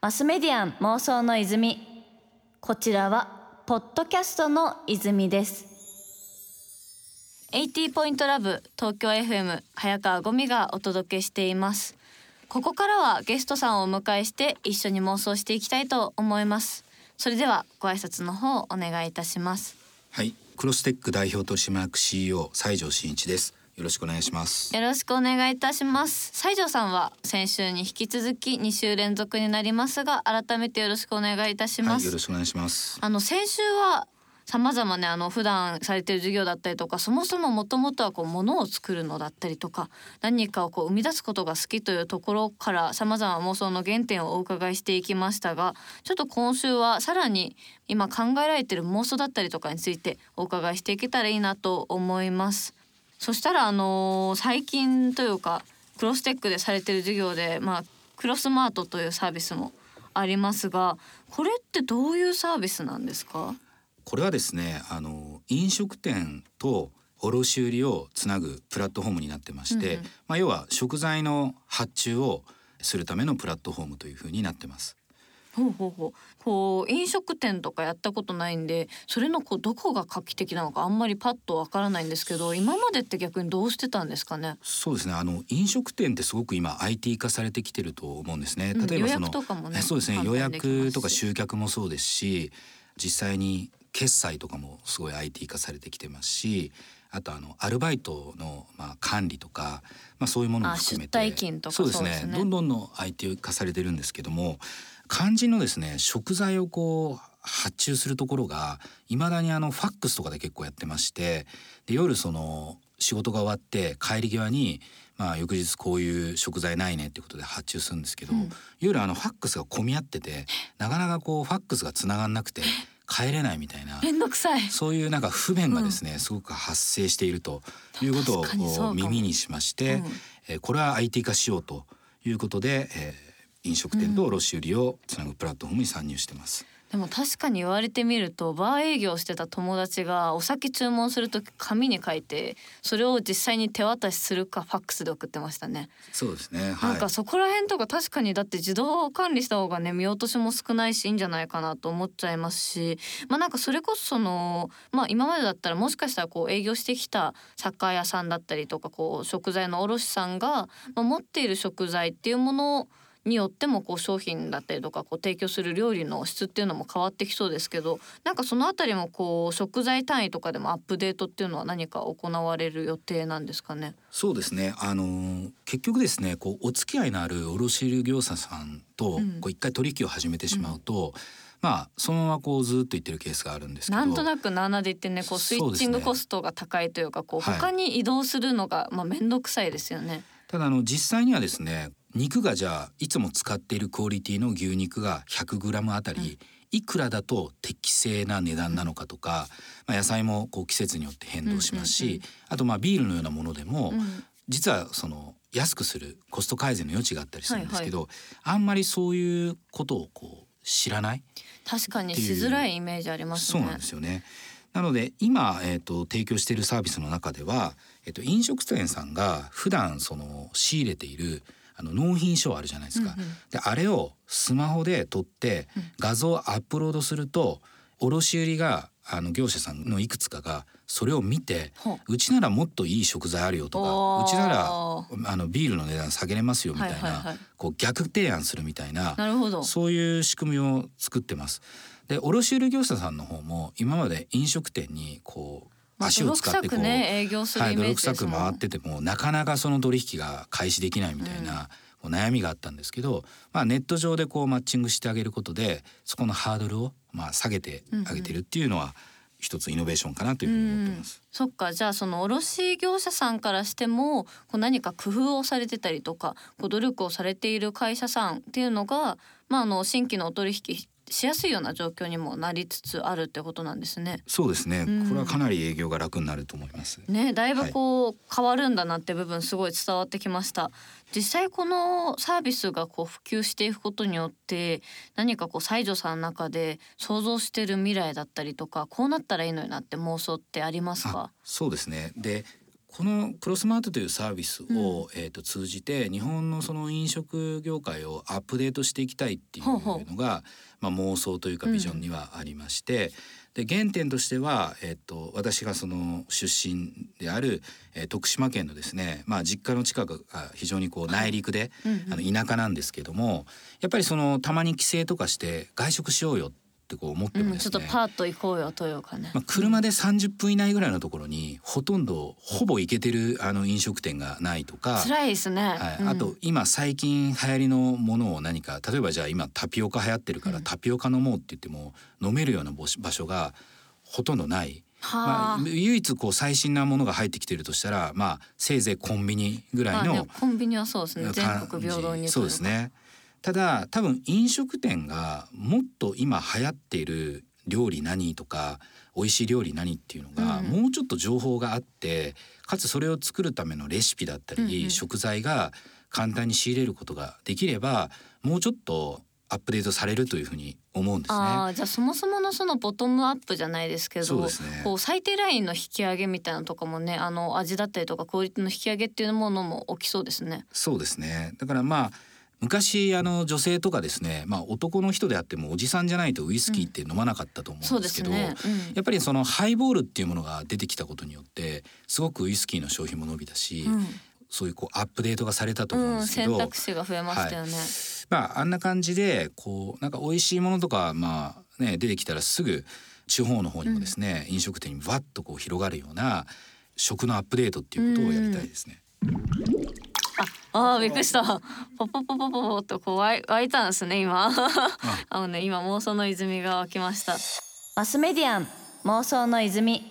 マスメディアン妄想の泉。こちらはポッドキャストの泉です。80ポイントラブ東京 FM 早川ゴミがお届けしています。ここからはゲストさんをお迎えして一緒に妄想していきたいと思います。それではご挨拶の方お願いいたします。はい。クロステック代表取締役 CEO 西条真一です。よろしくお願いします。よろしくお願いいたします。西条さんは先週に引き続き2週連続になりますが改めてよろしくお願いいたします、はい、よろしくお願いします。あの先週は様々ねあの普段されてる授業だったりとかそもそももともとはこう物を作るのだったりとか何かをこう生み出すことが好きというところから様々妄想の原点をお伺いしていきましたがちょっと今週はさらに今考えられてる妄想だったりとかについてお伺いしていけたらいいなと思います。そしたらあのー、最近というかクロステックでされてる授業でまあクロスマートというサービスもありますがこれってどういうサービスなんですか？これはですねあの飲食店と卸売をつなぐプラットフォームになってまして、うんうん、まあ、要は食材の発注をするためのプラットフォームというふうになってます。ほうほうほう。こう飲食店とかやったことないんでそれのこうどこが画期的なのかあんまりパッとわからないんですけど今までって逆にどうしてたんですかね？そうですね。あの飲食店ってすごく今 IT 化されてきてると思うんですね。例えばその、うんね、そうですね。予約とか集客もそうですし実際に決済とかもすごい IT 化されてきてますしあとあのアルバイトのまあ管理とか、まあ、そういうものも含めて。そうですね、ね、どんどんの IT 化されてるんですけども肝心のですね食材をこう発注するところがいまだにあのファックスとかで結構やってましてで夜その仕事が終わって帰り際にまあ、翌日こういう食材ないねってことで発注するんですけど、うん、夜あのファックスが混み合っててなかなかこうファックスがつながんなくて帰れないみたいなそういうなんか不便がですね、うん、すごく発生しているということを耳にしまして、うん、えー、これは IT 化しようということで、えー、飲食店と卸売をつなぐプラットフォームに参入してます。でも確かに言われてみるとバー営業してた友達がお酒注文する時紙に書いてそれを実際に手渡しするかファックスで送ってましたね。そうですね、はい、なんかそこら辺とか確かにだって自動管理した方がね見落としも少ないしいいんじゃないかなと思っちゃいますしまあなんかそれこそそのまあ今までだったらもしかしたらこう営業してきた酒屋さんだったりとかこう食材の卸さんが、まあ、持っている食材っていうものをによってもこう商品だったりとかこう提供する料理の質っていうのも変わってきそうですけどなんかそのあたりもこう食材単位とかでもアップデートっていうのは何か行われる予定なんですかね？そうですね。あの結局ですねこうお付き合いのある卸売業者さんとこう一回取引を始めてしまうと、うん。うんまあそのままこうずっと言ってるケースがあるんですけどなんとなく7で言ってねこうスイッチングコストが高いというかこう他に移動するのがまあ面倒くさいですよね。ただあの実際にはですね肉がじゃあいつも使っているクオリティの牛肉が 100g あたり、いくらだと適正な値段なのかとか、まあ、野菜もこう季節によって変動しますし、あとまあビールのようなものでも、実はその安くするコスト改善の余地があったりするんですけど、あんまりそういうことをこう知らない？確かにしづらいイメージありますね。そうなんですよね。なので今、えーと、提供しているサービスの中では、えーと飲食店さんが普段その仕入れているあの納品書あるじゃないですか。うんうん、であれをスマホで撮って画像をアップロードすると卸売があの業者さんのいくつかがそれを見てう。ちならもっといい食材あるよとかうちならあのビールの値段下げれますよみたいな、はいはいはい、こう逆提案するみたいなそういう仕組みを作ってます。で卸売業者さんの方も今まで飲食店にこう足を使ってこう、ね、営業するはい、泥臭く回っててもなかなかその取引が開始できないみたいな、うん、悩みがあったんですけど、まあ、ネット上でこうマッチングしてあげることでそこのハードルをまあ下げてあげてるっていうのは、一つイノベーションかなというふうに思ってます。そっか。じゃあその卸業者さんからしてもこう何か工夫をされてたりとかこう努力をされている会社さんっていうのが、まあ、あの新規のお取引しやすいような状況にもなりつつあるってことなんですね。そうですね。これはかなり営業が楽になると思います。ね、だいぶこう、はい、変わるんだなって部分すごい伝わってきました。実際このサービスがこう普及していくことによって何かこう西条さんの中で想像してる未来だったりとかこうなったらいいのになって妄想ってありますか？そうですねでこのクロスマートというサービスを、うん、えー、と通じて日本のその飲食業界をアップデートしていきたいっていうのがまあ、妄想というかビジョンにはありまして、うん、で原点としては、えー、と私がその出身である、えー、徳島県のですね、まあ、実家の近くが非常にこう内陸で、はい、あの田舎なんですけどもやっぱりそのたまに帰省とかして外食しようよってこう思っても、ねうん、ちょっとパーッと行こうよというかね、まあ、車で30分以内ぐらいのところにほとんどほぼ行けてるあの飲食店がないとか。辛いですね、はい、あと今最近流行りのものを何か例えばじゃあ今タピオカ流行ってるからタピオカ飲もうって言っても飲めるような場所がほとんどない。まあ、唯一こう最新なものが入ってきてるとしたら、まあ、せいぜいコンビニぐらいの、コンビニはそうですね。全国平等にそうですねただ多分飲食店がもっと今流行っている料理何とか美味しい料理何っていうのが、もうちょっと情報があってかつそれを作るためのレシピだったり、食材が簡単に仕入れることができればもうちょっとアップデートされるというふうに思うんですね。あじゃあそもそものそのボトムアップじゃないですけど、ね、こう最低ラインの引き上げみたいなとかもねあの味だったりとかクオリティの引き上げっていうものも起きそうですね。そうですねだからまあ昔あの女性とかですね、まあ、男の人であってもおじさんじゃないとウイスキーって飲まなかったと思うんですけど、うんね。うん、やっぱりそのハイボールっていうものが出てきたことによってすごくウイスキーの消費も伸びたし、うん、そういうこうアップデートがされたと思うんですけど、選択肢が増えましたよね。はい、まああんな感じでこうなんか美味しいものとかまあね出てきたらすぐ地方の方にもですね、飲食店にわっとこう広がるような食のアップデートっていうことをやりたいですね。ああびっくりした。ポポポポポポとこう湧い湧いたんですね今。あのね今妄想の泉が湧きました。マスメディアン妄想の泉。い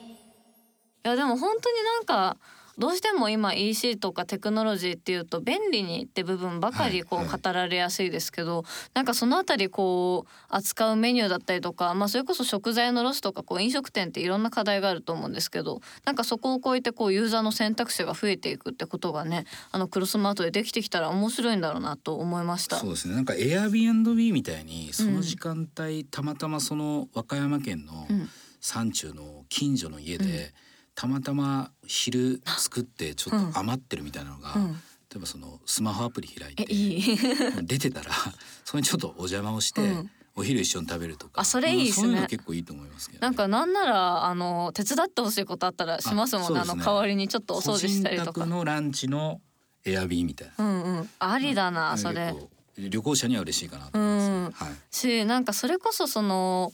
やでも本当になんかどうしても今 EC とかテクノロジーっていうと便利にって部分ばかりこう語られやすいですけど、はいはい、なんかそのあたりこう扱うメニューだったりとか、まあ、それこそ食材のロスとかこう飲食店っていろんな課題があると思うんですけどなんかそこを超えてこうユーザーの選択肢が増えていくってことがねあのクロスマートでできてきたら面白いんだろうなと思いました。そうですね。なんか Airbnb みたいにその時間帯、うん、たまたまその和歌山県の山中の近所の家で、うんたまたま昼作ってちょっと余ってるみたいなのが、うん、例えばそのスマホアプリ開いて出てたら それにちょっとお邪魔をして。うんお昼一緒に食べるとか。あ、それいいですね。結構いいと思いますけど、ね、なんかなんならあの手伝ってほしいことあったらしますもんね。あ、ね、の代わりにちょっとお掃除したりとか。のランチのエアビーみたいな。うんうん。ありだな、それ。旅行者には嬉しいかなと思います。うん、はい。し、なんかそれこそその。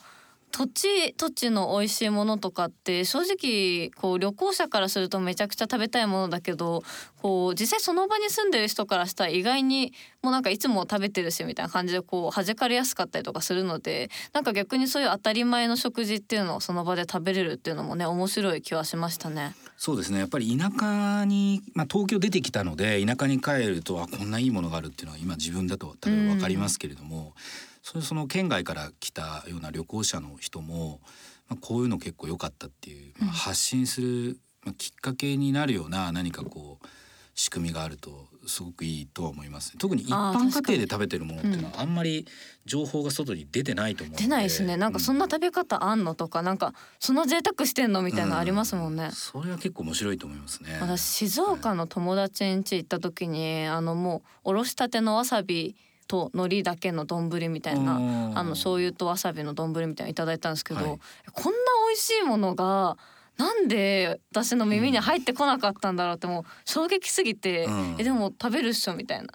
土地土地の美味しいものとかって正直こう旅行者からするとめちゃくちゃ食べたいものだけどこう実際その場に住んでる人からしたら意外にもうなんかいつも食べてるしみたいな感じでこう弾かれやすかったりとかするのでなんか逆にそういう当たり前の食事っていうのをその場で食べれるっていうのもね面白い気はしましたね。そうですねやっぱり田舎に、まあ、東京出てきたので田舎に帰るとあこんないいものがあるっていうのは今自分だと多分分かりますけれども。うんそれその県外から来たような旅行者の人も、まあ、こういうの結構良かったっていう、まあ、発信する、まあ、きっかけになるような何かこう仕組みがあるとすごくいいとは思います、特に一般家庭で食べてるものっていうのはあんまり情報が外に出てないと思う出ないですね。なんかそんな食べ方あんのとか、なんかそんな贅沢してんのみたいなありますもんね、うん、それは結構面白いと思いますね。私静岡の友達ん家行った時に、あのもうおろしたてのわさびと海苔だけの丼みたいなあの醤油とわさびの丼みたいないただいたんですけど、はい、こんな美味しいものがなんで私の耳に入ってこなかったんだろうってもう衝撃すぎて、うん、えでも食べるっしょみたいな。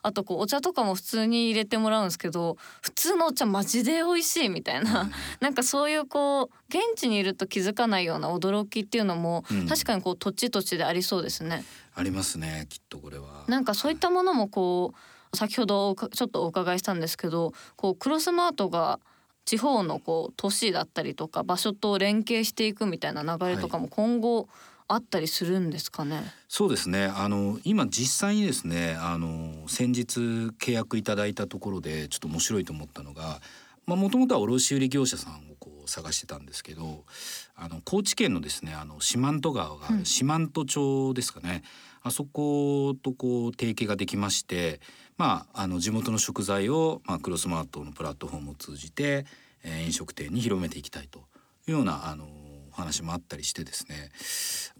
あとこうお茶とかも普通に入れてもらうんですけど普通のお茶マジで美味しいみたいな、うん、なんかそういうこう現地にいると気づかないような驚きっていうのも、うん、確かにこう土地土地でありそうですね。ありますねきっとこれは。なんかそういったものもこう先ほどちょっとお伺いしたんですけどこうクロスマートが地方のこう都市だったりとか場所と連携していくみたいな流れとかも今後、あったりするんですかね？そうですね。あの今実際にですね、あの先日契約いただいたところでちょっと面白いと思ったのが、まあ元々は卸売業者さんをこう探してたんですけど、あの高知県のですね、あの四万十川が四万十町ですかね。あそことこう提携ができまして、まあ、あの地元の食材を、まあ、クロスマートのプラットフォームを通じて、えー、飲食店に広めていきたいというようなあの話もあったりしてですね。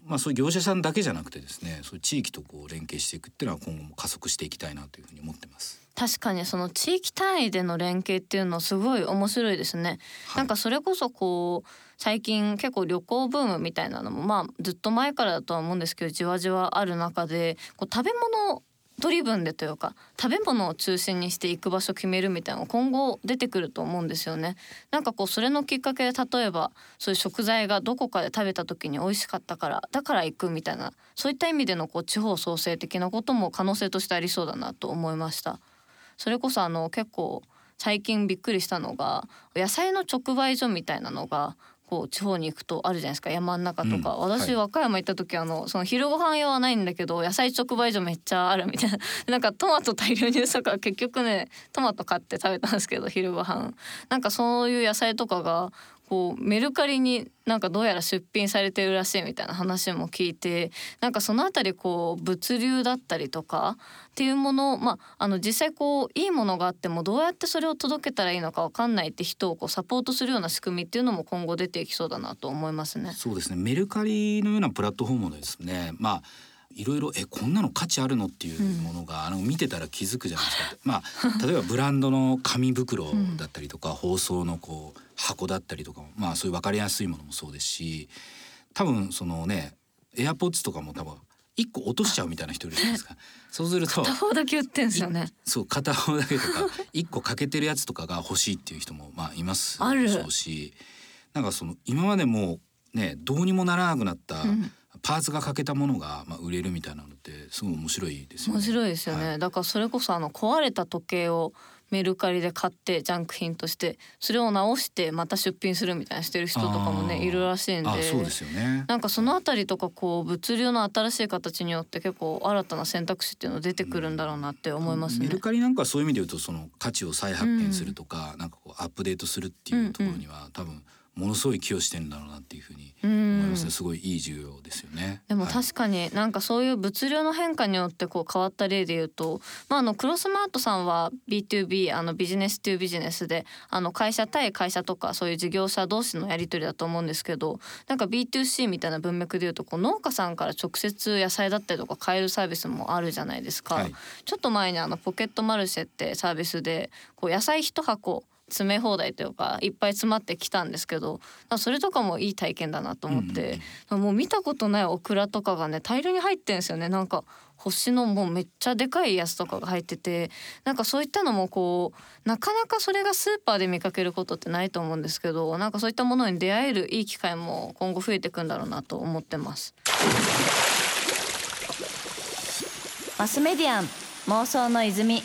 まあそういう業者さんだけじゃなくてですねそういう地域とこう連携していくっていうのは今後も加速していきたいなというふうに思ってます。確かにその地域単位での連携っていうのすごい面白いですね、はい、なんかそれこそこう最近結構旅行ブームみたいなのもまあずっと前からだとは思うんですけどじわじわある中でこう食べ物ドリブンでというか食べ物を中心にして行く場所決めるみたいなの今後出てくると思うんですよね。なんかこうそれのきっかけで例えばそういう食材がどこかで食べた時に美味しかったからだから行くみたいなそういった意味でのこう地方創生的なことも可能性としてありそうだなと思いました。それこそあの結構最近びっくりしたのが野菜の直売所みたいなのがこう地方に行くとあるじゃないですか山の中とか、うん、私、和歌山行った時あのその昼ご飯用はないんだけど野菜直売所めっちゃあるみたいな。なんかトマト大量にしたから結局ねトマト買って食べたんですけど昼ご飯。なんかそういう野菜とかがこうメルカリになんかどうやら出品されてるらしいみたいな話も聞いてなんかその辺りこう物流だったりとかっていうものまああの実際こういいものがあってもどうやってそれを届けたらいいのか分かんないって人をこうサポートするような仕組みっていうのも今後出ていきそうだなと思いますね。そうですねメルカリのようなプラットフォームですねまあいろいろえこんなの価値あるのっていうものが、うん、あの見てたら気づくじゃないですか。まあ例えばブランドの紙袋だったりとか、うん、包装のこう箱だったりとかまあそういう分かりやすいものもそうですし多分そのねエアポッツとかも多分一個落としちゃうみたいな人いるじゃないですか。そうすると片方だけ売ってんすよね。そう片方だけとか一個欠けてるやつとかが欲しいっていう人もまあいますそうし、なんかその今までもねどうにもならなくなった、うんパーツが欠けたものがまあ売れるみたいなのってすごい面白いですよね。面白いですよね。はい、だからそれこそあの壊れた時計をメルカリで買ってジャンク品としてそれを直してまた出品するみたいなしてる人とかもねいるらしいんで。そうですよね。なんかそのあたりとかこう物流の新しい形によって結構新たな選択肢っていうの出てくるんだろうなって思いますね、メルカリなんかそういう意味で言うとその価値を再発見するとか、うん、なんかこうアップデートするっていうところには、多分ものすごい寄与してるんだろうなっていうふうに思いますね、すごいいい授業ですよね。でも確かになんかそういう物流の変化によってこう変わった例で言うと、まあ、あのクロスマートさんは B2B あのビジネス2ビジネスであの会社対会社とかそういう事業者同士のやり取りだと思うんですけどなんか B2C みたいな文脈で言うとこう農家さんから直接野菜だったりとか買えるサービスもあるじゃないですか。はい、ちょっと前にあのポケットマルシェってサービスでこう野菜一箱詰め放題というかいっぱい詰まってきたんですけどそれとかもいい体験だなと思って、うん、もう見たことないオクラとかがね大量に入ってんですよね。なんか星のもうめっちゃでかいやつとかが入っててなんかそういったのもこうなかなかそれがスーパーで見かけることってないと思うんですけどなんかそういったものに出会えるいい機会も今後増えていくんだろうなと思ってます。マスメディアン妄想の泉